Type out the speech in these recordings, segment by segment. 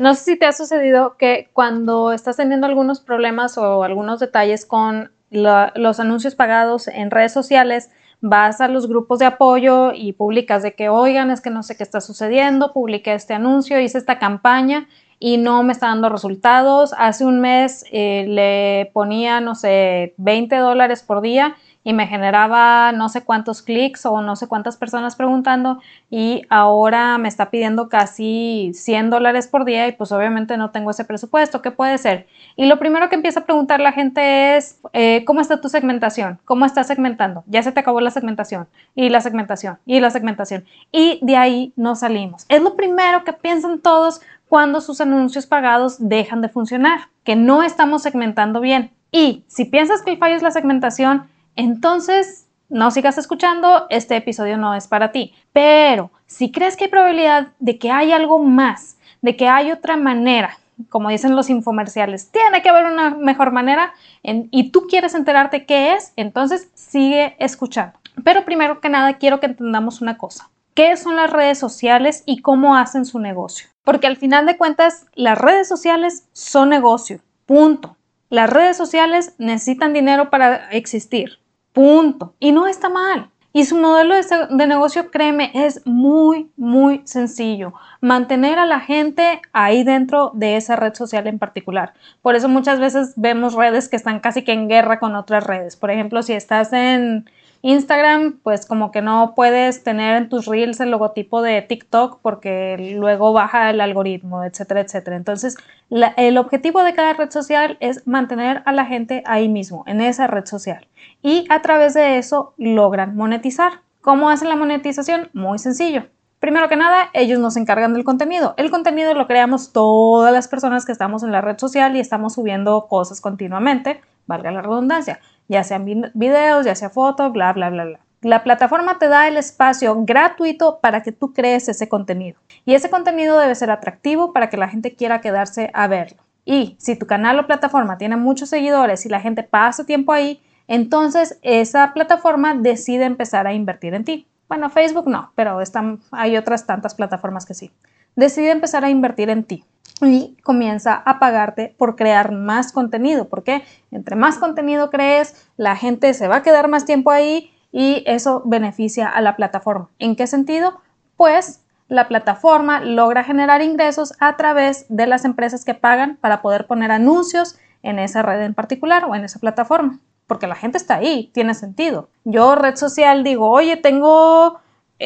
No sé si te ha sucedido que cuando estás teniendo algunos problemas o algunos detalles con los anuncios pagados en redes sociales, vas a los grupos de apoyo y publicas de que, oigan, es que no sé qué está sucediendo, publiqué este anuncio, hice esta campaña y no me está dando resultados. Hace un mes eh, le ponía, no sé, 20 dólares por día y me generaba no sé cuántos clics o no sé cuántas personas preguntando y ahora me está pidiendo casi 100 dólares por día y pues obviamente no tengo ese presupuesto. ¿Qué puede ser? Y lo primero que empieza a preguntar la gente es, eh, ¿cómo está tu segmentación? ¿Cómo estás segmentando? Ya se te acabó la segmentación y la segmentación y la segmentación. Y de ahí no salimos. Es lo primero que piensan todos cuando sus anuncios pagados dejan de funcionar, que no estamos segmentando bien. Y si piensas que el fallo es la segmentación, entonces no sigas escuchando, este episodio no es para ti. Pero si crees que hay probabilidad de que hay algo más, de que hay otra manera, como dicen los infomerciales, tiene que haber una mejor manera y tú quieres enterarte qué es, entonces sigue escuchando. Pero primero que nada quiero que entendamos una cosa. ¿Qué son las redes sociales y cómo hacen su negocio? Porque al final de cuentas, las redes sociales son negocio. Punto. Las redes sociales necesitan dinero para existir. Punto. Y no está mal. Y su modelo de, negocio, créeme, es muy, muy sencillo. Mantener a la gente ahí dentro de esa red social en particular. Por eso muchas veces vemos redes que están casi que en guerra con otras redes. Por ejemplo, si estás en, Instagram, pues como que no puedes tener en tus reels el logotipo de TikTok porque luego baja el algoritmo, etcétera, etcétera. Entonces, el objetivo de cada red social es mantener a la gente ahí mismo, en esa red social. Y a través de eso logran monetizar. ¿Cómo hacen la monetización? Muy sencillo. Primero que nada, ellos nos encargan del contenido. El contenido lo creamos todas las personas que estamos en la red social y estamos subiendo cosas continuamente, valga la redundancia ya sean videos, ya sea fotos, bla, bla, bla, bla. La plataforma te da el espacio gratuito para que tú crees ese contenido. Y ese contenido debe ser atractivo para que la gente quiera quedarse a verlo. Y si tu canal o plataforma tiene muchos seguidores y la gente pasa tiempo ahí, entonces esa plataforma decide empezar a invertir en ti. Bueno, Facebook no, pero están, hay otras tantas plataformas que sí. Decide empezar a invertir en ti y comienza a pagarte por crear más contenido, porque entre más contenido crees, la gente se va a quedar más tiempo ahí y eso beneficia a la plataforma. ¿En qué sentido? Pues la plataforma logra generar ingresos a través de las empresas que pagan para poder poner anuncios en esa red en particular o en esa plataforma, porque la gente está ahí, tiene sentido. Yo red social digo, oye, tengo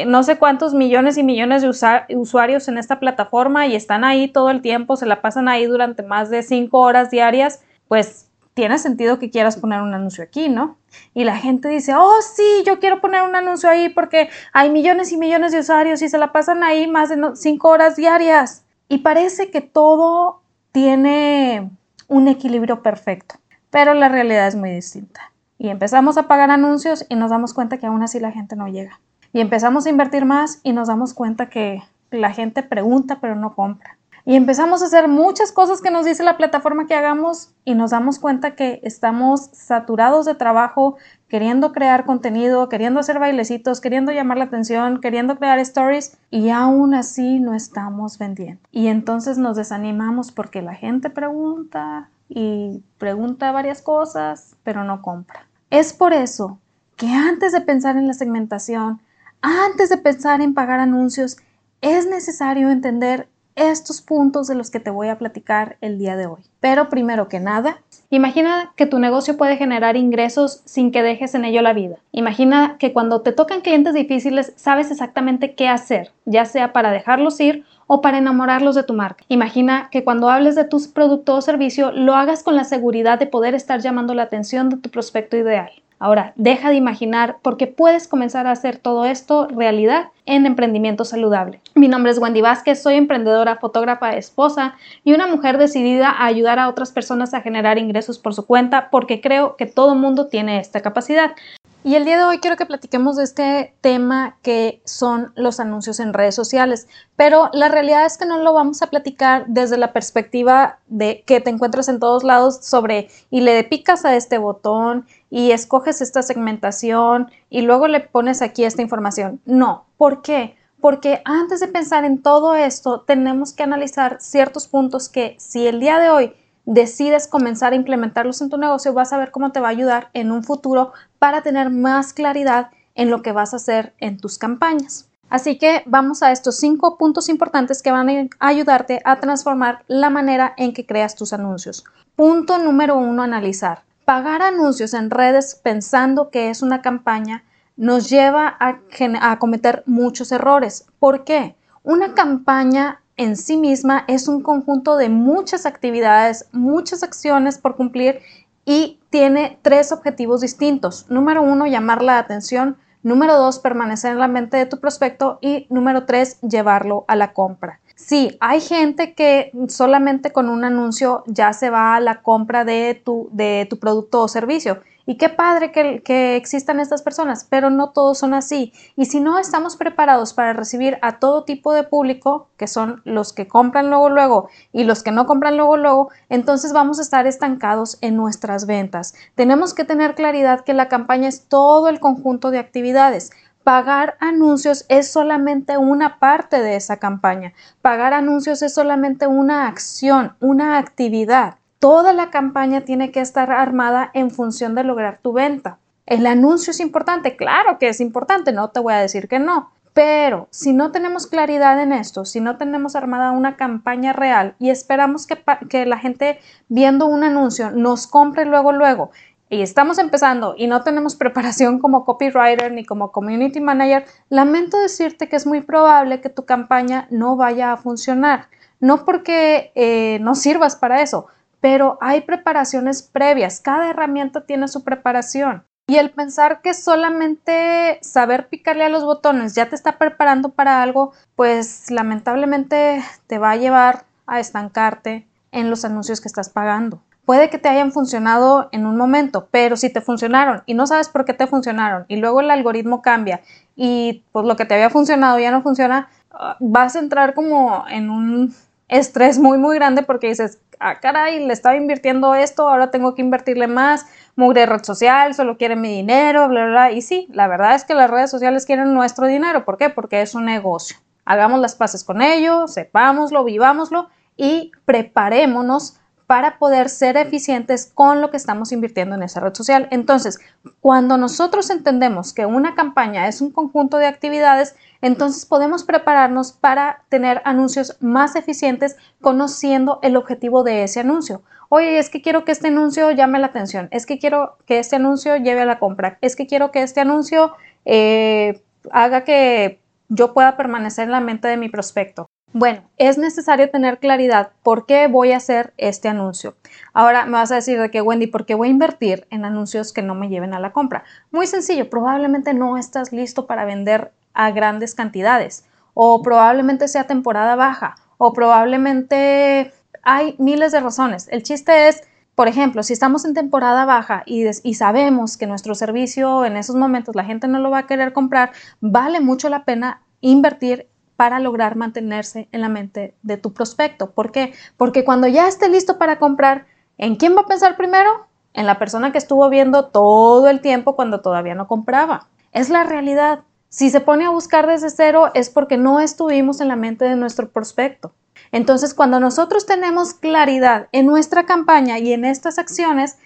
no sé cuántos millones y millones de usuarios en esta plataforma y están ahí todo el tiempo, se la pasan ahí durante más de cinco horas diarias, pues tiene sentido que quieras poner un anuncio aquí, ¿no? Y la gente dice, oh sí, yo quiero poner un anuncio ahí porque hay millones y millones de usuarios y se la pasan ahí más de cinco horas diarias. Y parece que todo tiene un equilibrio perfecto, pero la realidad es muy distinta. Y empezamos a pagar anuncios y nos damos cuenta que aún así la gente no llega. Y empezamos a invertir más y nos damos cuenta que la gente pregunta pero no compra. Y empezamos a hacer muchas cosas que nos dice la plataforma que hagamos y nos damos cuenta que estamos saturados de trabajo, queriendo crear contenido, queriendo hacer bailecitos, queriendo llamar la atención, queriendo crear stories y aún así no estamos vendiendo. Y entonces nos desanimamos porque la gente pregunta y pregunta varias cosas, pero no compra. Es por eso que antes de pensar en la segmentación, antes de pensar en pagar anuncios, es necesario entender estos puntos de los que te voy a platicar el día de hoy. Pero primero que nada, imagina que tu negocio puede generar ingresos sin que dejes en ello la vida. Imagina que cuando te tocan clientes difíciles sabes exactamente qué hacer, ya sea para dejarlos ir o para enamorarlos de tu marca. Imagina que cuando hables de tus producto o servicio lo hagas con la seguridad de poder estar llamando la atención de tu prospecto ideal. Ahora, deja de imaginar porque puedes comenzar a hacer todo esto realidad en emprendimiento saludable. Mi nombre es Wendy Vázquez, soy emprendedora, fotógrafa, esposa y una mujer decidida a ayudar a otras personas a generar ingresos por su cuenta porque creo que todo mundo tiene esta capacidad. Y el día de hoy quiero que platiquemos de este tema que son los anuncios en redes sociales, pero la realidad es que no lo vamos a platicar desde la perspectiva de que te encuentras en todos lados sobre y le picas a este botón y escoges esta segmentación y luego le pones aquí esta información. No, ¿por qué? porque antes de pensar en todo esto, tenemos que analizar ciertos puntos que si el día de hoy decides comenzar a implementarlos en tu negocio, vas a ver cómo te va a ayudar en un futuro para tener más claridad en lo que vas a hacer en tus campañas. Así que vamos a estos cinco puntos importantes que van a ayudarte a transformar la manera en que creas tus anuncios. Punto número uno, analizar. Pagar anuncios en redes pensando que es una campaña nos lleva a, cometer muchos errores. ¿Por qué? Una campaña en sí misma es un conjunto de muchas actividades, muchas acciones por cumplir y tiene tres objetivos distintos. Número uno, llamar la atención. Número dos, permanecer en la mente de tu prospecto. Y número tres, llevarlo a la compra. Sí, hay gente que solamente con un anuncio ya se va a la compra de tu, de tu producto o servicio y qué padre que, existan estas personas, pero no todos son así. Y si no estamos preparados para recibir a todo tipo de público, que son los que compran luego, luego y los que no compran luego, luego, entonces vamos a estar estancados en nuestras ventas. Tenemos que tener claridad que la campaña es todo el conjunto de actividades. Pagar anuncios es solamente una parte de esa campaña. Pagar anuncios es solamente una acción, una actividad. Toda la campaña tiene que estar armada en función de lograr tu venta. El anuncio es importante, claro que es importante, no te voy a decir que no, pero si no tenemos claridad en esto, si no tenemos armada una campaña real y esperamos que, la gente viendo un anuncio nos compre luego, luego, y estamos empezando y no tenemos preparación como copywriter ni como community manager, lamento decirte que es muy probable que tu campaña no vaya a funcionar. No porque eh, no sirvas para eso, pero hay preparaciones previas, cada herramienta tiene su preparación. Y el pensar que solamente saber picarle a los botones ya te está preparando para algo, pues lamentablemente te va a llevar a estancarte en los anuncios que estás pagando. Puede que te hayan funcionado en un momento, pero si te funcionaron y no sabes por qué te funcionaron y luego el algoritmo cambia y pues lo que te había funcionado ya no funciona, ah, vas a entrar como en un estrés muy muy grande porque dices, ah, caray, le estaba invirtiendo esto, ahora tengo que invertirle más, mugre red social, solo quiere mi dinero, bla, bla, bla. Y sí, la verdad es que las redes sociales quieren nuestro dinero. ¿Por qué? Porque es un negocio. Hagamos las paces con ello, sepámoslo, vivámoslo y preparémonos para poder ser eficientes con lo que estamos invirtiendo en esa red social. Entonces, cuando nosotros entendemos que una campaña es un conjunto de actividades, entonces podemos prepararnos para tener anuncios más eficientes conociendo el objetivo de ese anuncio. Oye, es que quiero que este anuncio llame la atención, es que quiero que este anuncio lleve a la compra, es que quiero que este anuncio eh, haga que yo pueda permanecer en la mente de mi prospecto. Bueno, es necesario tener claridad por qué voy a hacer este anuncio. Ahora me vas a decir de que Wendy, ¿por qué voy a invertir en anuncios que no me lleven a la compra? Muy sencillo, probablemente no estás listo para vender a grandes cantidades o probablemente sea temporada baja o probablemente hay miles de razones. El chiste es, por ejemplo, si estamos en temporada baja y, y, sabemos que nuestro servicio en esos momentos la gente no lo va a querer comprar, vale mucho la pena invertir para lograr mantenerse en la mente de tu prospecto. ¿Por qué? Porque cuando ya esté listo para comprar, ¿en quién va a pensar primero? En la persona que estuvo viendo todo el tiempo cuando todavía no compraba. Es la realidad. Si se pone a buscar desde cero es porque no estuvimos en la mente de nuestro prospecto. Entonces, cuando nosotros tenemos claridad en nuestra campaña y en estas acciones,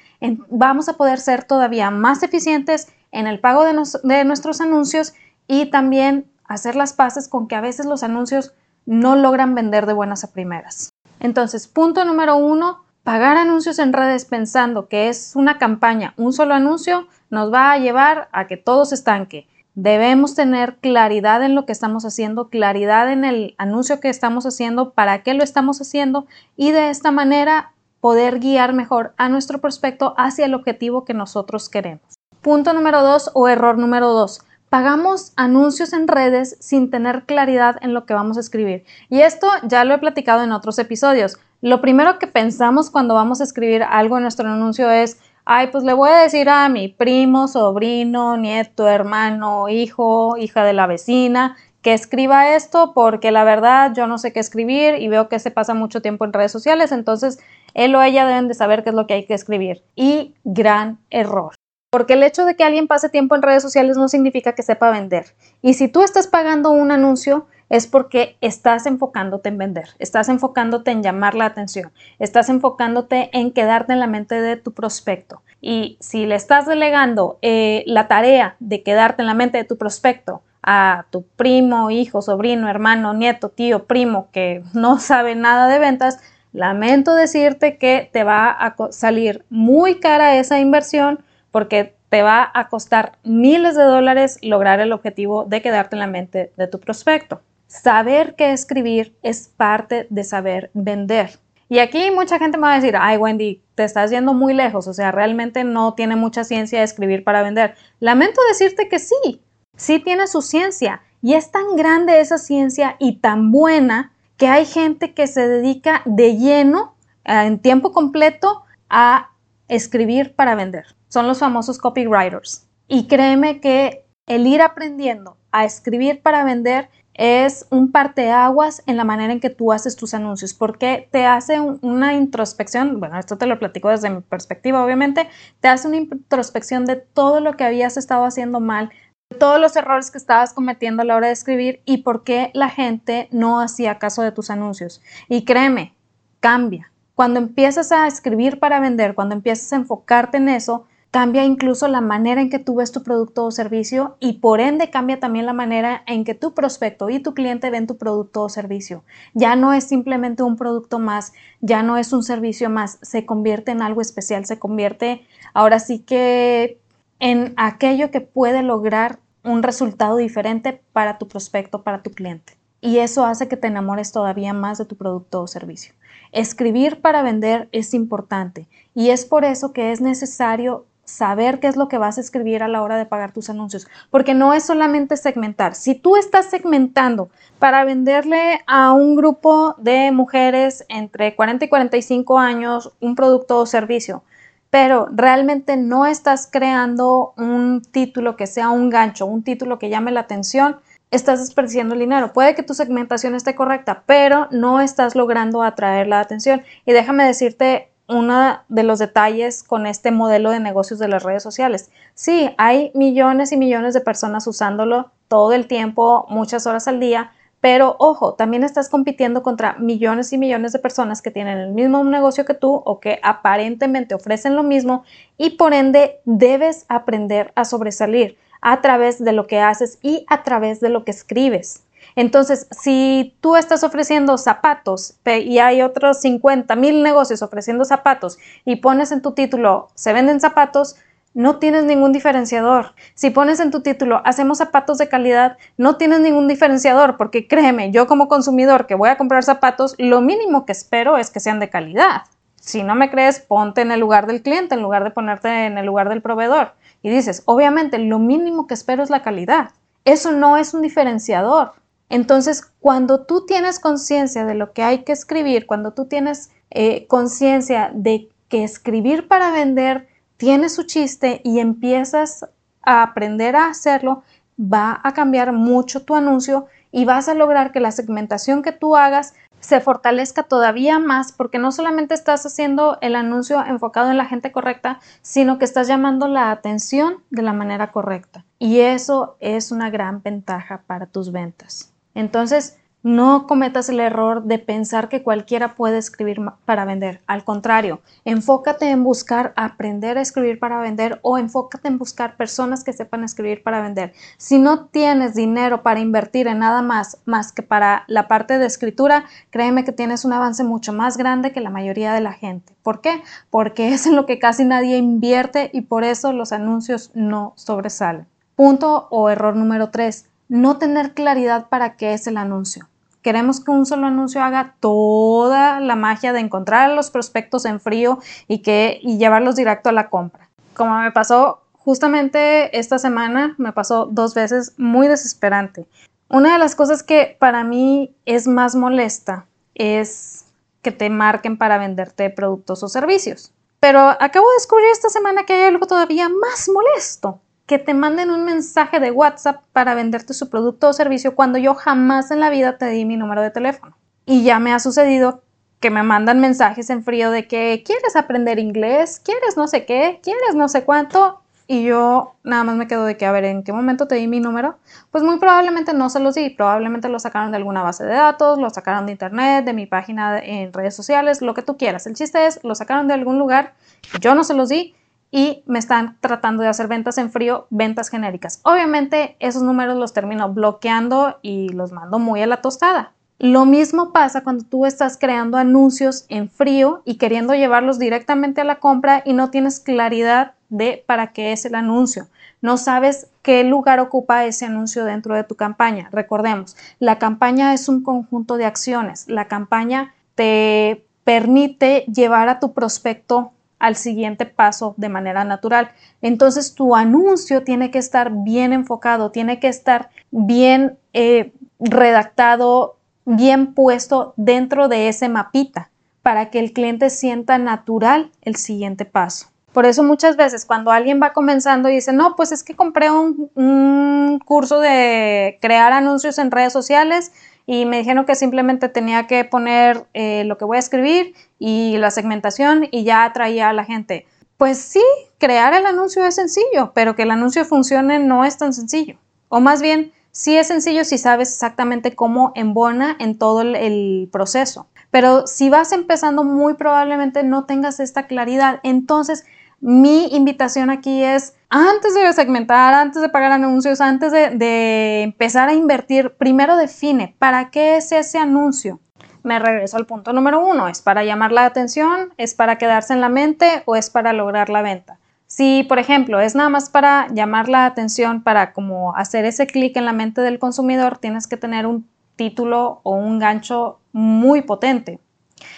vamos a poder ser todavía más eficientes en el pago de, nuestros anuncios y también hacer las paces con que a veces los anuncios no logran vender de buenas a primeras. Entonces, punto número uno, pagar anuncios en redes pensando que es una campaña, un solo anuncio, nos va a llevar a que todo se estanque. Debemos tener claridad en lo que estamos haciendo, claridad en el anuncio que estamos haciendo, para qué lo estamos haciendo y de esta manera poder guiar mejor a nuestro prospecto hacia el objetivo que nosotros queremos. Punto número dos o error número dos pagamos anuncios en redes sin tener claridad en lo que vamos a escribir. Y esto ya lo he platicado en otros episodios. Lo primero que pensamos cuando vamos a escribir algo en nuestro anuncio es, ay, pues le voy a decir a mi primo, sobrino, nieto, hermano, hijo, hija de la vecina, que escriba esto porque la verdad yo no sé qué escribir y veo que se pasa mucho tiempo en redes sociales, entonces él o ella deben de saber qué es lo que hay que escribir. Y gran error. Porque el hecho de que alguien pase tiempo en redes sociales no significa que sepa vender. Y si tú estás pagando un anuncio, es porque estás enfocándote en vender, estás enfocándote en llamar la atención, estás enfocándote en quedarte en la mente de tu prospecto. Y si le estás delegando eh, la tarea de quedarte en la mente de tu prospecto a tu primo, hijo, sobrino, hermano, nieto, tío, primo que no sabe nada de ventas, lamento decirte que te va a salir muy cara esa inversión porque te va a costar miles de dólares lograr el objetivo de quedarte en la mente de tu prospecto. Saber qué escribir es parte de saber vender. Y aquí mucha gente me va a decir, ay Wendy, te estás yendo muy lejos, o sea, realmente no tiene mucha ciencia de escribir para vender. Lamento decirte que sí, sí tiene su ciencia y es tan grande esa ciencia y tan buena que hay gente que se dedica de lleno, eh, en tiempo completo, a escribir para vender. Son los famosos copywriters. Y créeme que el ir aprendiendo a escribir para vender es un parteaguas en la manera en que tú haces tus anuncios, porque te hace una introspección, bueno, esto te lo platico desde mi perspectiva, obviamente, te hace una introspección de todo lo que habías estado haciendo mal, todos los errores que estabas cometiendo a la hora de escribir y por qué la gente no hacía caso de tus anuncios. Y créeme, cambia. Cuando empiezas a escribir para vender, cuando empiezas a enfocarte en eso, cambia incluso la manera en que tú ves tu producto o servicio y por ende cambia también la manera en que tu prospecto y tu cliente ven tu producto o servicio. Ya no es simplemente un producto más, ya no es un servicio más, se convierte en algo especial, se convierte ahora sí que en aquello que puede lograr un resultado diferente para tu prospecto, para tu cliente. Y eso hace que te enamores todavía más de tu producto o servicio. Escribir para vender es importante y es por eso que es necesario saber qué es lo que vas a escribir a la hora de pagar tus anuncios, porque no es solamente segmentar. Si tú estás segmentando para venderle a un grupo de mujeres entre 40 y 45 años un producto o servicio, pero realmente no estás creando un título que sea un gancho, un título que llame la atención, estás desperdiciando el dinero. Puede que tu segmentación esté correcta, pero no estás logrando atraer la atención. Y déjame decirte uno de los detalles con este modelo de negocios de las redes sociales. Sí, hay millones y millones de personas usándolo todo el tiempo, muchas horas al día, pero ojo, también estás compitiendo contra millones y millones de personas que tienen el mismo negocio que tú o que aparentemente ofrecen lo mismo y por ende debes aprender a sobresalir a través de lo que haces y a través de lo que escribes. Entonces, si tú estás ofreciendo zapatos y hay otros 50 mil negocios ofreciendo zapatos y pones en tu título, se venden zapatos, no tienes ningún diferenciador. Si pones en tu título, hacemos zapatos de calidad, no tienes ningún diferenciador, porque créeme, yo como consumidor que voy a comprar zapatos, lo mínimo que espero es que sean de calidad. Si no me crees, ponte en el lugar del cliente en lugar de ponerte en el lugar del proveedor. Y dices, obviamente, lo mínimo que espero es la calidad. Eso no es un diferenciador. Entonces, cuando tú tienes conciencia de lo que hay que escribir, cuando tú tienes eh, conciencia de que escribir para vender tiene su chiste y empiezas a aprender a hacerlo, va a cambiar mucho tu anuncio y vas a lograr que la segmentación que tú hagas se fortalezca todavía más porque no solamente estás haciendo el anuncio enfocado en la gente correcta, sino que estás llamando la atención de la manera correcta. Y eso es una gran ventaja para tus ventas. Entonces, no cometas el error de pensar que cualquiera puede escribir para vender. Al contrario, enfócate en buscar aprender a escribir para vender o enfócate en buscar personas que sepan escribir para vender. Si no tienes dinero para invertir en nada más más que para la parte de escritura, créeme que tienes un avance mucho más grande que la mayoría de la gente. ¿Por qué? Porque es en lo que casi nadie invierte y por eso los anuncios no sobresalen. Punto o error número 3 no tener claridad para qué es el anuncio. Queremos que un solo anuncio haga toda la magia de encontrar los prospectos en frío y, que, y llevarlos directo a la compra. Como me pasó justamente esta semana, me pasó dos veces muy desesperante. Una de las cosas que para mí es más molesta es que te marquen para venderte productos o servicios. Pero acabo de descubrir esta semana que hay algo todavía más molesto que te manden un mensaje de WhatsApp para venderte su producto o servicio cuando yo jamás en la vida te di mi número de teléfono. Y ya me ha sucedido que me mandan mensajes en frío de que quieres aprender inglés, quieres no sé qué, quieres no sé cuánto. y yo nada más me quedo de que, a ver, ¿en qué momento te di mi número? Pues muy probablemente no se los di, probablemente lo sacaron de alguna base de datos, lo sacaron de internet, de mi página en redes sociales, lo que tú quieras. El chiste es, lo sacaron de algún lugar, yo no se los di y me están tratando de hacer ventas en frío, ventas genéricas. Obviamente esos números los termino bloqueando y los mando muy a la tostada. Lo mismo pasa cuando tú estás creando anuncios en frío y queriendo llevarlos directamente a la compra y no tienes claridad de para qué es el anuncio. No sabes qué lugar ocupa ese anuncio dentro de tu campaña. Recordemos, la campaña es un conjunto de acciones. La campaña te permite llevar a tu prospecto al siguiente paso de manera natural. Entonces tu anuncio tiene que estar bien enfocado, tiene que estar bien eh, redactado, bien puesto dentro de ese mapita para que el cliente sienta natural el siguiente paso. Por eso muchas veces cuando alguien va comenzando y dice, no, pues es que compré un, curso de crear anuncios en redes sociales y me dijeron que simplemente tenía que poner eh, lo que voy a escribir y la segmentación y ya atraía a la gente. Pues sí, crear el anuncio es sencillo, pero que el anuncio funcione no es tan sencillo. O más bien, Sí es sencillo si sabes exactamente cómo embona en todo el, proceso, pero si vas empezando muy probablemente no tengas esta claridad. Entonces, mi invitación aquí es, antes de segmentar, antes de pagar anuncios, antes de, empezar a invertir, primero define para qué es ese anuncio. Me regreso al punto número uno, ¿es para llamar la atención? ¿Es para quedarse en la mente o es para lograr la venta? Si, por ejemplo, es nada más para llamar la atención, para como hacer ese clic en la mente del consumidor, tienes que tener un título o un gancho muy potente.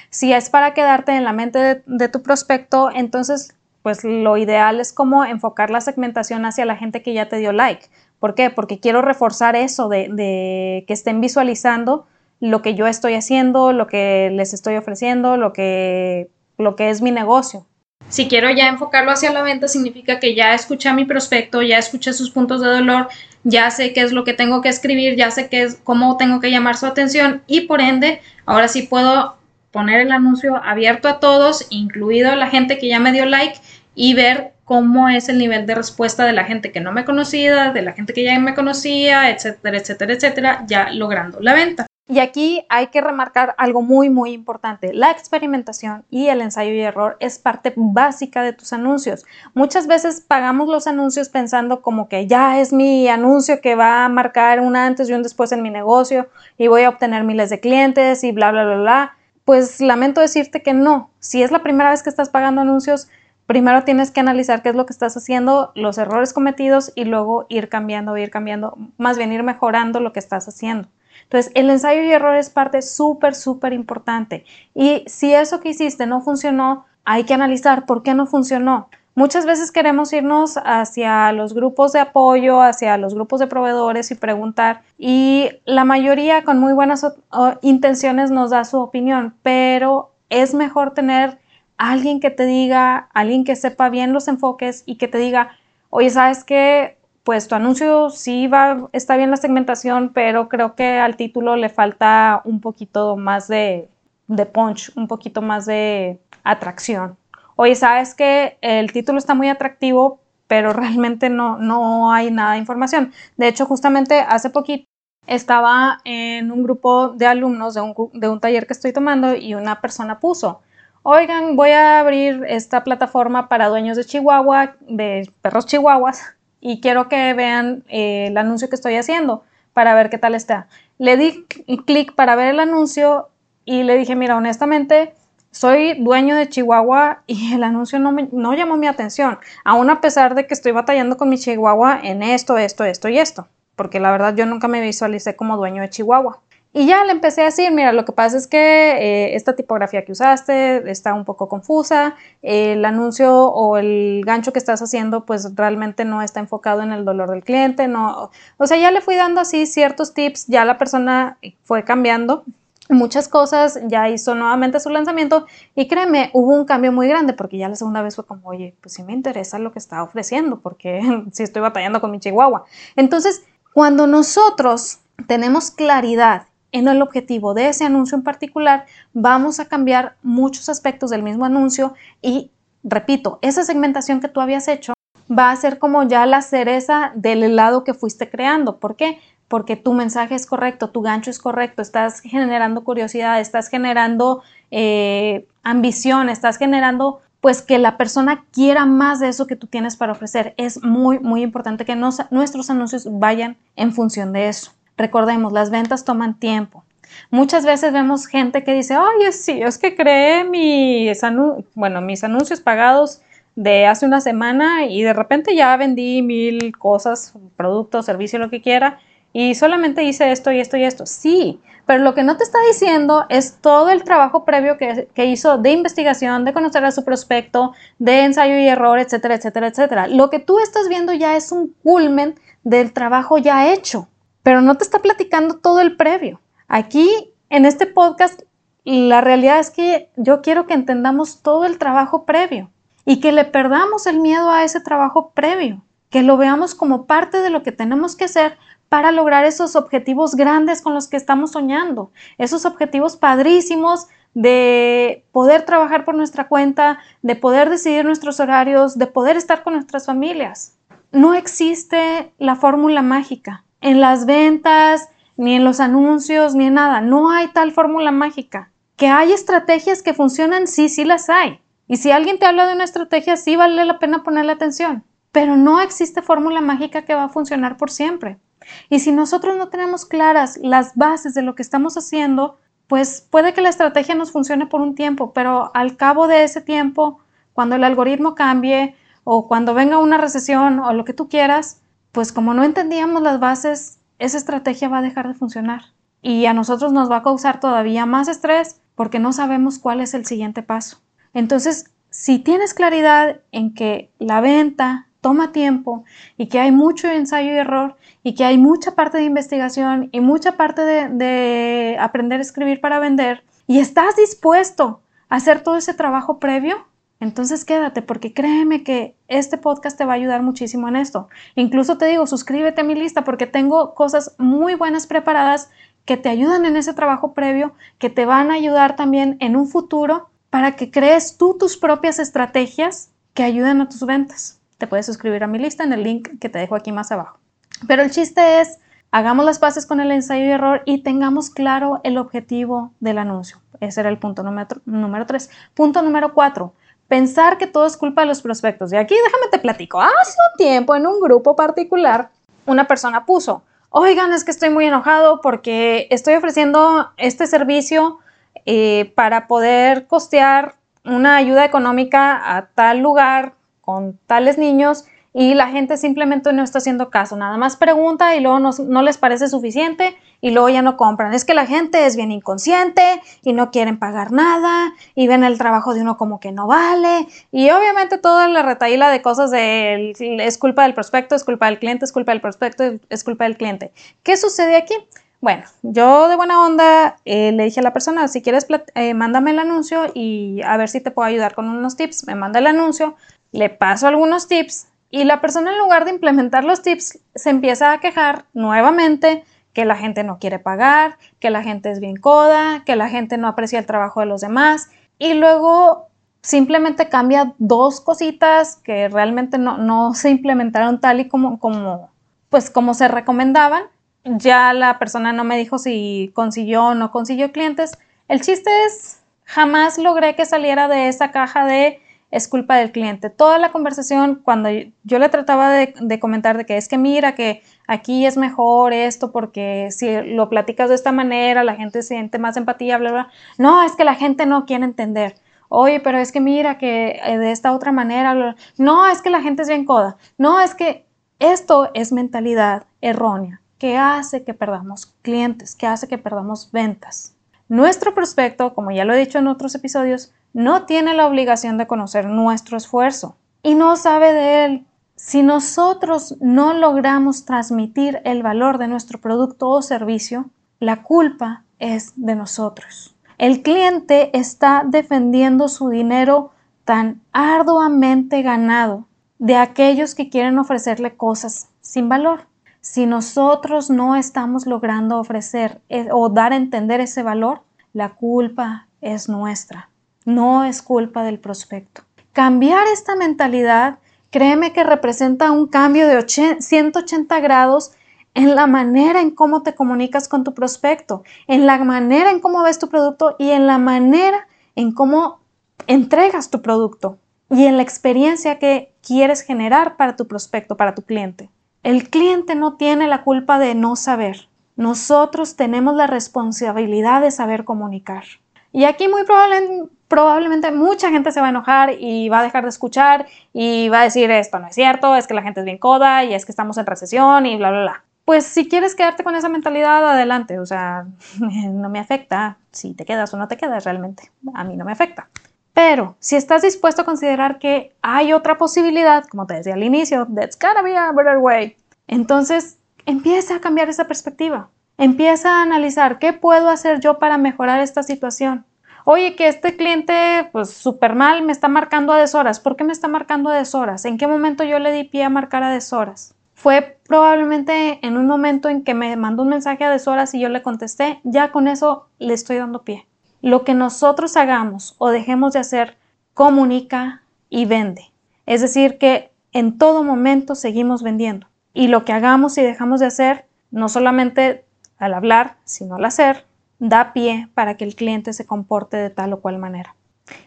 Si es para quedarte en la mente de, tu prospecto, entonces, pues lo ideal es como enfocar la segmentación hacia la gente que ya te dio like. ¿Por qué? Porque quiero reforzar eso de, que estén visualizando lo que yo estoy haciendo, lo que les estoy ofreciendo, lo que, lo que es mi negocio. Si quiero ya enfocarlo hacia la venta, significa que ya escuché a mi prospecto, ya escuché sus puntos de dolor, ya sé qué es lo que tengo que escribir, ya sé qué es, cómo tengo que llamar su atención y por ende, ahora sí puedo poner el anuncio abierto a todos, incluido la gente que ya me dio like y ver cómo es el nivel de respuesta de la gente que no me conocía, de la gente que ya me conocía, etcétera, etcétera, etcétera, ya logrando la venta. Y aquí hay que remarcar algo muy, muy importante. La experimentación y el ensayo y error es parte básica de tus anuncios. Muchas veces pagamos los anuncios pensando como que ya es mi anuncio que va a marcar un antes y un después en mi negocio y voy a obtener miles de clientes y bla, bla, bla, bla. Pues lamento decirte que no. Si es la primera vez que estás pagando anuncios, primero tienes que analizar qué es lo que estás haciendo, los errores cometidos y luego ir cambiando, ir cambiando, más bien ir mejorando lo que estás haciendo. Entonces, el ensayo y error es parte súper, súper importante. Y si eso que hiciste no funcionó, hay que analizar por qué no funcionó. Muchas veces queremos irnos hacia los grupos de apoyo, hacia los grupos de proveedores y preguntar y la mayoría con muy buenas intenciones nos da su opinión, pero es mejor tener alguien que te diga, alguien que sepa bien los enfoques y que te diga, oye, ¿sabes qué? pues tu anuncio sí va, está bien la segmentación, pero creo que al título le falta un poquito más de, punch, un poquito más de atracción. Oye, sabes que el título está muy atractivo, pero realmente no, no hay nada de información. De hecho, justamente hace poquito estaba en un grupo de alumnos de un, de un taller que estoy tomando y una persona puso, oigan, voy a abrir esta plataforma para dueños de Chihuahua, de perros chihuahuas y quiero que vean eh, el anuncio que estoy haciendo para ver qué tal está. Le di clic para ver el anuncio y le dije, mira, honestamente, soy dueño de Chihuahua y el anuncio no, me, no llamó mi atención, aún a pesar de que estoy batallando con mi Chihuahua en esto, esto, esto y esto, porque la verdad yo nunca me visualicé como dueño de Chihuahua. Y ya le empecé a decir, mira, lo que pasa es que eh, esta tipografía que usaste está un poco confusa, el anuncio o el gancho que estás haciendo pues realmente no está enfocado en el dolor del cliente, no, o sea, ya le fui dando así ciertos tips, ya la persona fue cambiando muchas cosas, ya hizo nuevamente su lanzamiento y créeme, hubo un cambio muy grande porque ya la segunda vez fue como, oye, pues sí me interesa lo que está ofreciendo porque sí estoy batallando con mi chihuahua. Entonces, cuando nosotros tenemos claridad en el objetivo de ese anuncio en particular, vamos a cambiar muchos aspectos del mismo anuncio y, repito, esa segmentación que tú habías hecho va a ser como ya la cereza del helado que fuiste creando. ¿Por qué? Porque tu mensaje es correcto, tu gancho es correcto, estás generando curiosidad, estás generando eh, ambición, estás generando pues que la persona quiera más de eso que tú tienes para ofrecer. Es muy, muy importante que nuestros anuncios vayan en función de eso. Recordemos, las ventas toman tiempo. Muchas veces vemos gente que dice, oye, sí, es que creé mis, bueno, mis anuncios pagados de hace una semana y de repente ya vendí mil cosas, productos, servicio, lo que quiera, y solamente hice esto y esto y esto. Sí, pero lo que no te está diciendo es todo el trabajo previo que, que, hizo de investigación, de conocer a su prospecto, de ensayo y error, etcétera, etcétera, etcétera. Lo que tú estás viendo ya es un culmen del trabajo ya hecho, pero no te está platicando todo el previo. Aquí, en este podcast, la realidad es que yo quiero que entendamos todo el trabajo previo y que le perdamos el miedo a ese trabajo previo, que lo veamos como parte de lo que tenemos que hacer para lograr esos objetivos grandes con los que estamos soñando, esos objetivos padrísimos de poder trabajar por nuestra cuenta, de poder decidir nuestros horarios, de poder estar con nuestras familias. No existe la fórmula mágica. En las ventas, ni en los anuncios, ni en nada. No hay tal fórmula mágica. Que hay estrategias que funcionan, sí, sí las hay. Y si alguien te habla de una estrategia, sí vale la pena ponerle atención. Pero no existe fórmula mágica que va a funcionar por siempre. Y si nosotros no tenemos claras las bases de lo que estamos haciendo, pues puede que la estrategia nos funcione por un tiempo, pero al cabo de ese tiempo, cuando el algoritmo cambie o cuando venga una recesión o lo que tú quieras, pues como no entendíamos las bases, esa estrategia va a dejar de funcionar. Y a nosotros nos va a causar todavía más estrés porque no sabemos cuál es el siguiente paso. Entonces, si tienes claridad en que la venta toma tiempo y que hay mucho ensayo y error y que hay mucha parte de investigación y mucha parte de, aprender a escribir para vender y estás dispuesto a hacer todo ese trabajo previo, entonces quédate porque créeme que este podcast te va a ayudar muchísimo en esto. Incluso te digo, suscríbete a mi lista porque tengo cosas muy buenas preparadas que te ayudan en ese trabajo previo, que te van a ayudar también en un futuro para que crees tú tus propias estrategias que ayuden a tus ventas. Te puedes suscribir a mi lista en el link que te dejo aquí más abajo. Pero el chiste es, hagamos las bases con el ensayo y error y tengamos claro el objetivo del anuncio. Ese era el punto número, número 3. Punto número 4 pensar que todo es culpa de los prospectos. Y aquí déjame te platico. Hace un tiempo en un grupo particular, una persona puso, oigan, es que estoy muy enojado porque estoy ofreciendo este servicio eh, para poder costear una ayuda económica a tal lugar con tales niños y la gente simplemente no está haciendo caso, nada más pregunta y luego no, les parece suficiente y luego ya no compran. Es que la gente es bien inconsciente y no quieren pagar nada y ven el trabajo de uno como que no vale y obviamente toda la retaíla de cosas es culpa del prospecto, es culpa del cliente, es culpa del prospecto, es culpa del cliente. ¿Qué sucede aquí? Bueno, yo de buena onda eh, le dije a la persona, si quieres, eh, mándame el anuncio y a ver si te puedo ayudar con unos tips. Me manda el anuncio, le paso algunos tips y la persona en lugar de implementar los tips se empieza a quejar nuevamente que la gente no quiere pagar, que la gente es bien coda, que la gente no aprecia el trabajo de los demás y luego simplemente cambia dos cositas que realmente no, se implementaron tal y como, como, pues como se recomendaban. Ya la persona no me dijo si consiguió o no consiguió clientes. El chiste es, jamás logré que saliera de esa caja de es culpa del cliente. Toda la conversación, cuando yo le trataba de, comentar de que es que mira, que aquí es mejor esto, porque si lo platicas de esta manera, la gente siente más empatía, bla, bla. No, es que la gente no quiere entender. Oye, pero es que mira, que eh, de esta otra manera, no, es que la gente es bien coda. No, es que esto es mentalidad errónea que hace que perdamos clientes, que hace que perdamos ventas. Nuestro prospecto, como ya lo he dicho en otros episodios, no tiene la obligación de conocer nuestro esfuerzo y no sabe de él. Si nosotros no logramos transmitir el valor de nuestro producto o servicio, la culpa es de nosotros. El cliente está defendiendo su dinero tan arduamente ganado de aquellos que quieren ofrecerle cosas sin valor. Si nosotros no estamos logrando ofrecer eh, o dar a entender ese valor, la culpa es nuestra no es culpa del prospecto. Cambiar esta mentalidad créeme que representa un cambio de 180 grados en la manera en cómo te comunicas con tu prospecto, en la manera en cómo ves tu producto y en la manera en cómo entregas tu producto y en la experiencia que quieres generar para tu prospecto, para tu cliente. El cliente no tiene la culpa de no saber. Nosotros tenemos la responsabilidad de saber comunicar. Y aquí muy probablemente mucha gente se va a enojar y va a dejar de escuchar y va a decir esto no es cierto, es que la gente es bien coda y es que estamos en recesión y bla, bla, bla pues si quieres quedarte con esa mentalidad, adelante. O sea, no me afecta si te quedas o no te quedas realmente. A mí no me afecta. Pero si estás dispuesto a considerar que hay otra posibilidad, como te decía al inicio, that's gotta be a better way, entonces empieza a cambiar esa perspectiva. Empieza a analizar qué puedo hacer yo para mejorar esta situación. Oye, que este cliente, pues súper mal, me está marcando a deshoras. ¿Por qué me está marcando a deshoras? ¿En qué momento yo le di pie a marcar a deshoras? Fue probablemente en un momento en que me mandó un mensaje a deshoras y yo le contesté, ya con eso le estoy dando pie. Lo que nosotros hagamos o dejemos de hacer comunica y vende. Es decir, que en todo momento seguimos vendiendo. Y lo que hagamos y dejamos de hacer, no solamente al hablar, sino al hacer, da pie para que el cliente se comporte de tal o cual manera.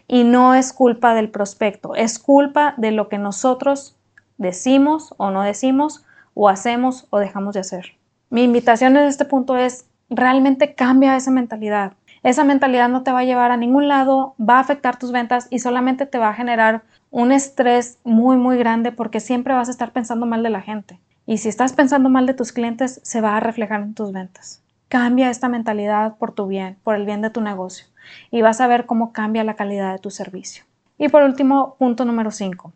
Y no es culpa del prospecto, es culpa de lo que nosotros decimos o no decimos o hacemos o dejamos de hacer. Mi invitación en este punto es realmente cambia esa mentalidad. Esa mentalidad no te va a llevar a ningún lado, va a afectar tus ventas y solamente te va a generar un estrés muy, muy grande porque siempre vas a estar pensando mal de la gente. Y si estás pensando mal de tus clientes, se va a reflejar en tus ventas. Cambia esta mentalidad por tu bien, por el bien de tu negocio y vas a ver cómo cambia la calidad de tu servicio. Y por último, punto número 5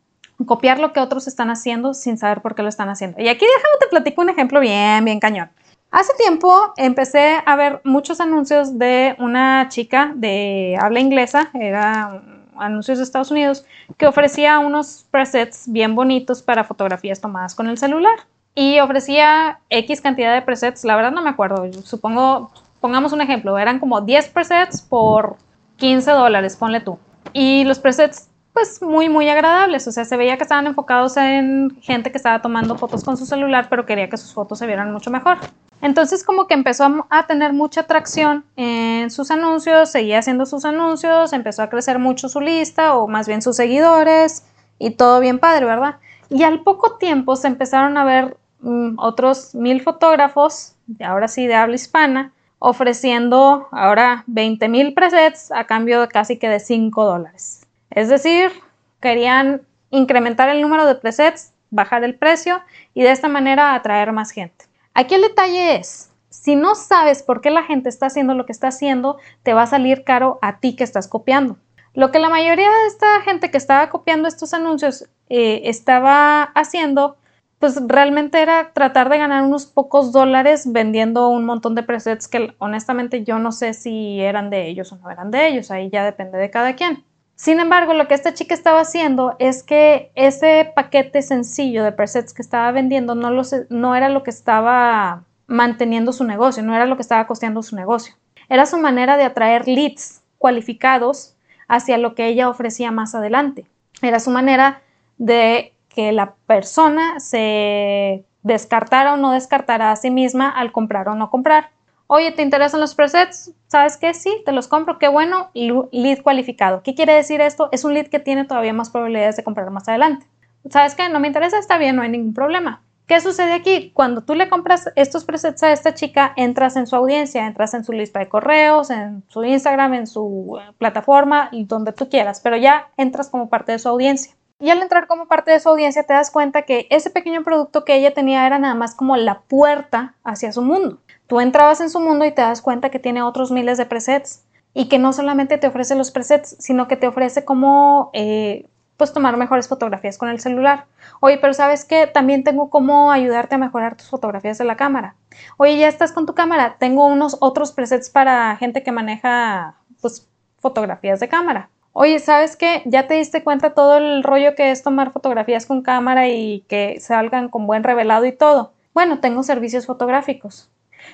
copiar lo que otros están haciendo sin saber por qué lo están haciendo. Y aquí déjame te platico un ejemplo bien, bien cañón. Hace tiempo empecé a ver muchos anuncios de una chica de habla inglesa, era anuncios de Estados Unidos, que ofrecía unos presets bien bonitos para fotografías tomadas con el celular. Y ofrecía X cantidad de presets, la verdad no me acuerdo, supongo, pongamos un ejemplo, eran como 10 presets por 15 dólares, ponle tú. Y los presets pues muy, muy agradables. O sea, se veía que estaban enfocados en gente que estaba tomando fotos con su celular, pero quería que sus fotos se vieran mucho mejor. Entonces como que empezó a tener mucha atracción en sus anuncios, seguía haciendo sus anuncios, empezó a crecer mucho su lista o más bien sus seguidores y todo bien padre, ¿verdad? Y al poco tiempo se empezaron a ver mm, otros mil fotógrafos, ahora sí de habla hispana, ofreciendo ahora 20 mil presets a cambio de casi que de 5 dólares. Es decir, querían incrementar el número de presets, bajar el precio y de esta manera atraer más gente. Aquí el detalle es, si no sabes por qué la gente está haciendo lo que está haciendo, te va a salir caro a ti que estás copiando. Lo que la mayoría de esta gente que estaba copiando estos anuncios eh, estaba haciendo, pues realmente era tratar de ganar unos pocos dólares vendiendo un montón de presets que honestamente yo no sé si eran de ellos o no eran de ellos, ahí ya depende de cada quien. Sin embargo, lo que esta chica estaba haciendo es que ese paquete sencillo de presets que estaba vendiendo no, no era lo que estaba manteniendo su negocio, no era lo que estaba costeando su negocio. Era su manera de atraer leads cualificados hacia lo que ella ofrecía más adelante. Era su manera de que la persona se descartara o no descartara a sí misma al comprar o no comprar. Oye, ¿te interesan los presets? ¿Sabes qué? Sí, te los compro. Qué bueno. Lead cualificado. ¿Qué quiere decir esto? Es un lead que tiene todavía más probabilidades de comprar más adelante. ¿Sabes qué? No me interesa, está bien, no hay ningún problema. ¿Qué sucede aquí? Cuando tú le compras estos presets a esta chica, entras en su audiencia, entras en su lista de correos, en su Instagram, en su eh, plataforma, donde tú quieras, pero ya entras como parte de su audiencia. Y al entrar como parte de su audiencia te das cuenta que ese pequeño producto que ella tenía era nada más como la puerta hacia su mundo. Tú entrabas en su mundo y te das cuenta que tiene otros miles de presets y que no solamente te ofrece los presets, sino que te ofrece cómo eh, pues tomar mejores fotografías con el celular. Oye, pero sabes que también tengo cómo ayudarte a mejorar tus fotografías de la cámara. Oye, ya estás con tu cámara. Tengo unos otros presets para gente que maneja pues fotografías de cámara. Oye, ¿sabes qué? Ya te diste cuenta todo el rollo que es tomar fotografías con cámara y que salgan con buen revelado y todo. Bueno, tengo servicios fotográficos.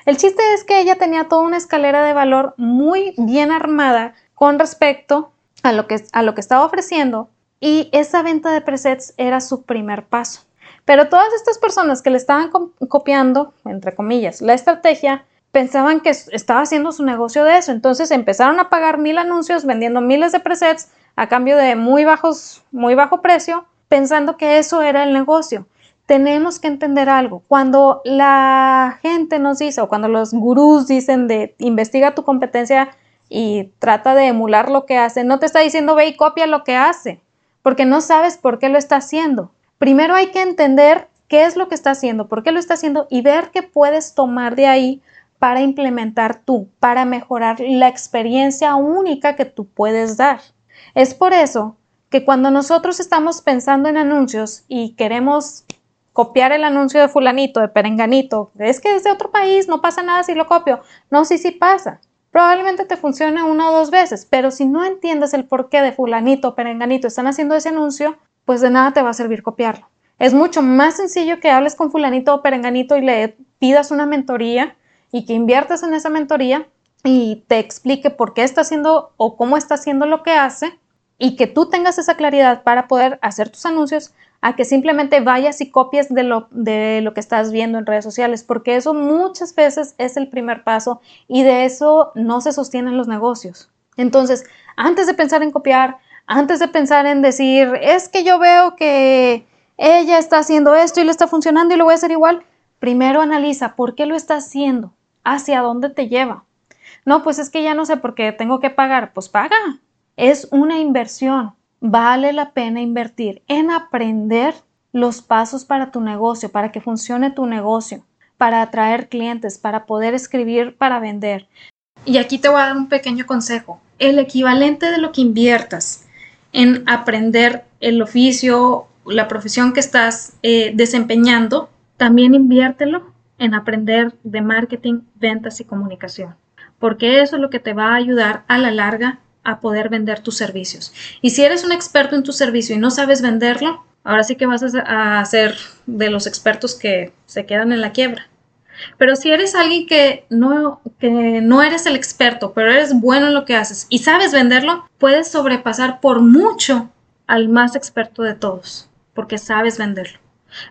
El chiste es que ella tenía toda una escalera de valor muy bien armada con respecto a lo que, a lo que estaba ofreciendo y esa venta de presets era su primer paso. Pero todas estas personas que le estaban copiando, entre comillas, la estrategia, pensaban que estaba haciendo su negocio de eso. Entonces empezaron a pagar mil anuncios vendiendo miles de presets a cambio de muy bajos, muy bajo precio, pensando que eso era el negocio. Tenemos que entender algo. Cuando la gente nos dice o cuando los gurús dicen de investiga tu competencia y trata de emular lo que hace, no te está diciendo ve y copia lo que hace, porque no sabes por qué lo está haciendo. Primero hay que entender qué es lo que está haciendo, por qué lo está haciendo y ver qué puedes tomar de ahí para implementar tú, para mejorar la experiencia única que tú puedes dar. Es por eso que cuando nosotros estamos pensando en anuncios y queremos copiar el anuncio de fulanito, de perenganito, es que es de otro país, no pasa nada si lo copio. No, sí, sí pasa. Probablemente te funcione una o dos veces, pero si no entiendes el porqué de fulanito o perenganito están haciendo ese anuncio, pues de nada te va a servir copiarlo. Es mucho más sencillo que hables con fulanito o perenganito y le pidas una mentoría y que inviertas en esa mentoría y te explique por qué está haciendo o cómo está haciendo lo que hace y que tú tengas esa claridad para poder hacer tus anuncios a que simplemente vayas y copies de lo, de lo que estás viendo en redes sociales, porque eso muchas veces es el primer paso y de eso no se sostienen los negocios. Entonces, antes de pensar en copiar, antes de pensar en decir, es que yo veo que ella está haciendo esto y le está funcionando y lo voy a hacer igual, primero analiza por qué lo está haciendo, hacia dónde te lleva. No, pues es que ya no sé por qué tengo que pagar, pues paga. Es una inversión. Vale la pena invertir en aprender los pasos para tu negocio, para que funcione tu negocio, para atraer clientes, para poder escribir, para vender. Y aquí te voy a dar un pequeño consejo. El equivalente de lo que inviertas en aprender el oficio, la profesión que estás eh, desempeñando, también inviértelo en aprender de marketing, ventas y comunicación, porque eso es lo que te va a ayudar a la larga a poder vender tus servicios. Y si eres un experto en tu servicio y no sabes venderlo, ahora sí que vas a ser de los expertos que se quedan en la quiebra. Pero si eres alguien que no, que no eres el experto, pero eres bueno en lo que haces y sabes venderlo, puedes sobrepasar por mucho al más experto de todos, porque sabes venderlo.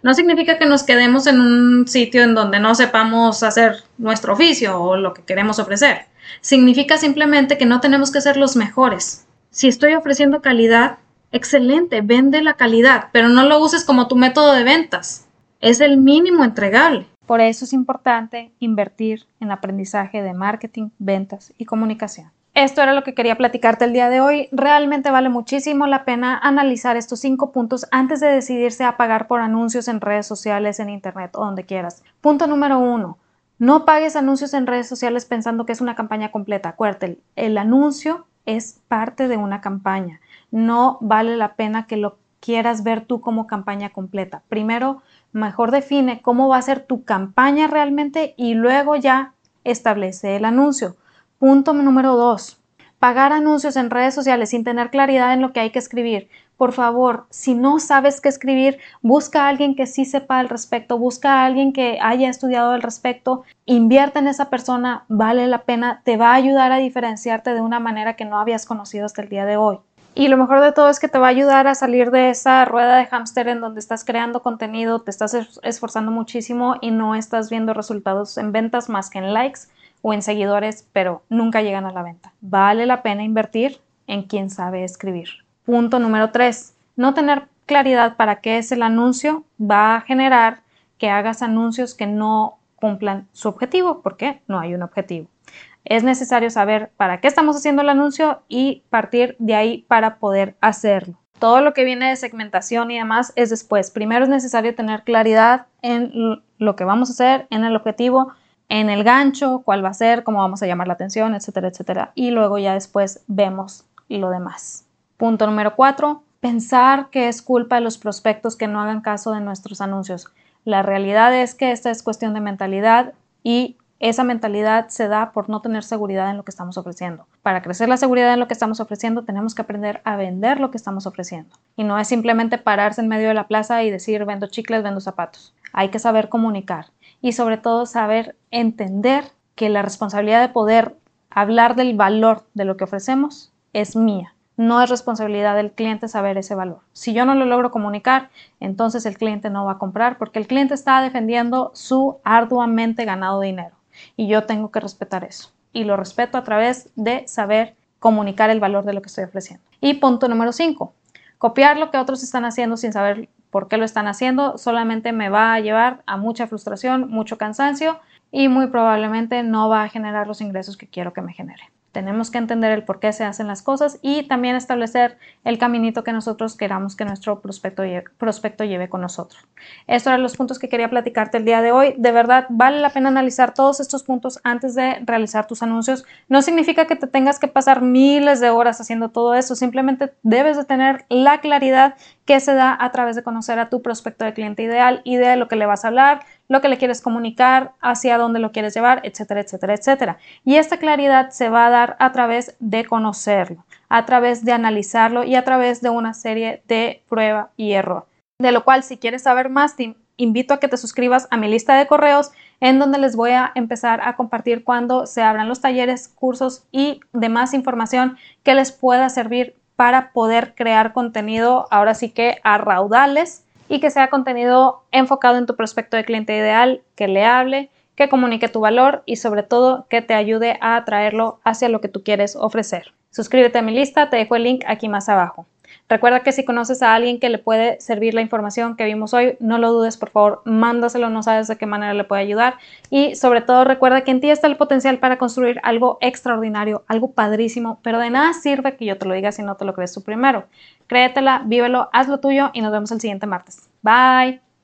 No significa que nos quedemos en un sitio en donde no sepamos hacer nuestro oficio o lo que queremos ofrecer. Significa simplemente que no tenemos que ser los mejores. Si estoy ofreciendo calidad, excelente, vende la calidad, pero no lo uses como tu método de ventas. Es el mínimo entregable. Por eso es importante invertir en aprendizaje de marketing, ventas y comunicación. Esto era lo que quería platicarte el día de hoy. Realmente vale muchísimo la pena analizar estos cinco puntos antes de decidirse a pagar por anuncios en redes sociales, en internet o donde quieras. Punto número uno. No pagues anuncios en redes sociales pensando que es una campaña completa. Acuérdate, el anuncio es parte de una campaña. No vale la pena que lo quieras ver tú como campaña completa. Primero, mejor define cómo va a ser tu campaña realmente y luego ya establece el anuncio. Punto número dos, pagar anuncios en redes sociales sin tener claridad en lo que hay que escribir. Por favor, si no sabes qué escribir, busca a alguien que sí sepa al respecto, busca a alguien que haya estudiado al respecto, invierte en esa persona, vale la pena, te va a ayudar a diferenciarte de una manera que no habías conocido hasta el día de hoy. Y lo mejor de todo es que te va a ayudar a salir de esa rueda de hámster en donde estás creando contenido, te estás esforzando muchísimo y no estás viendo resultados en ventas más que en likes o en seguidores, pero nunca llegan a la venta. Vale la pena invertir en quien sabe escribir. Punto número tres, no tener claridad para qué es el anuncio va a generar que hagas anuncios que no cumplan su objetivo, porque no hay un objetivo es necesario saber para qué estamos haciendo el anuncio y partir de ahí para poder hacerlo. Todo lo que viene de segmentación y demás es después. Primero es necesario tener claridad en lo que vamos a hacer, en el objetivo, en el gancho, cuál va a ser, cómo vamos a llamar la atención, etcétera, etcétera. Y luego ya después vemos lo demás. Punto número cuatro, pensar que es culpa de los prospectos que no hagan caso de nuestros anuncios. La realidad es que esta es cuestión de mentalidad y esa mentalidad se da por no tener seguridad en lo que estamos ofreciendo. Para crecer la seguridad en lo que estamos ofreciendo, tenemos que aprender a vender lo que estamos ofreciendo. Y no es simplemente pararse en medio de la plaza y decir vendo chicles, vendo zapatos. Hay que saber comunicar y sobre todo saber entender que la responsabilidad de poder hablar del valor de lo que ofrecemos es mía. No es responsabilidad del cliente saber ese valor. Si yo no lo logro comunicar, entonces el cliente no va a comprar porque el cliente está defendiendo su arduamente ganado dinero y yo tengo que respetar eso. Y lo respeto a través de saber comunicar el valor de lo que estoy ofreciendo. Y punto número 5. Copiar lo que otros están haciendo sin saber por qué lo están haciendo solamente me va a llevar a mucha frustración, mucho cansancio y muy probablemente no va a generar los ingresos que quiero que me genere. Tenemos que entender el por qué se hacen las cosas y también establecer el caminito que nosotros queramos que nuestro prospecto lleve, prospecto lleve con nosotros. Estos eran los puntos que quería platicarte el día de hoy. De verdad, vale la pena analizar todos estos puntos antes de realizar tus anuncios. No significa que te tengas que pasar miles de horas haciendo todo eso, simplemente debes de tener la claridad que se da a través de conocer a tu prospecto de cliente ideal y de lo que le vas a hablar, lo que le quieres comunicar, hacia dónde lo quieres llevar, etcétera, etcétera, etcétera. Y esta claridad se va a dar a través de conocerlo, a través de analizarlo y a través de una serie de prueba y error. De lo cual, si quieres saber más, te invito a que te suscribas a mi lista de correos en donde les voy a empezar a compartir cuando se abran los talleres, cursos y demás información que les pueda servir para poder crear contenido ahora sí que a raudales y que sea contenido enfocado en tu prospecto de cliente ideal, que le hable, que comunique tu valor y sobre todo que te ayude a atraerlo hacia lo que tú quieres ofrecer. Suscríbete a mi lista, te dejo el link aquí más abajo. Recuerda que si conoces a alguien que le puede servir la información que vimos hoy, no lo dudes, por favor, mándaselo, no sabes de qué manera le puede ayudar. Y sobre todo recuerda que en ti está el potencial para construir algo extraordinario, algo padrísimo, pero de nada sirve que yo te lo diga si no te lo crees tú primero. Créetela, vívelo, haz lo tuyo y nos vemos el siguiente martes. Bye.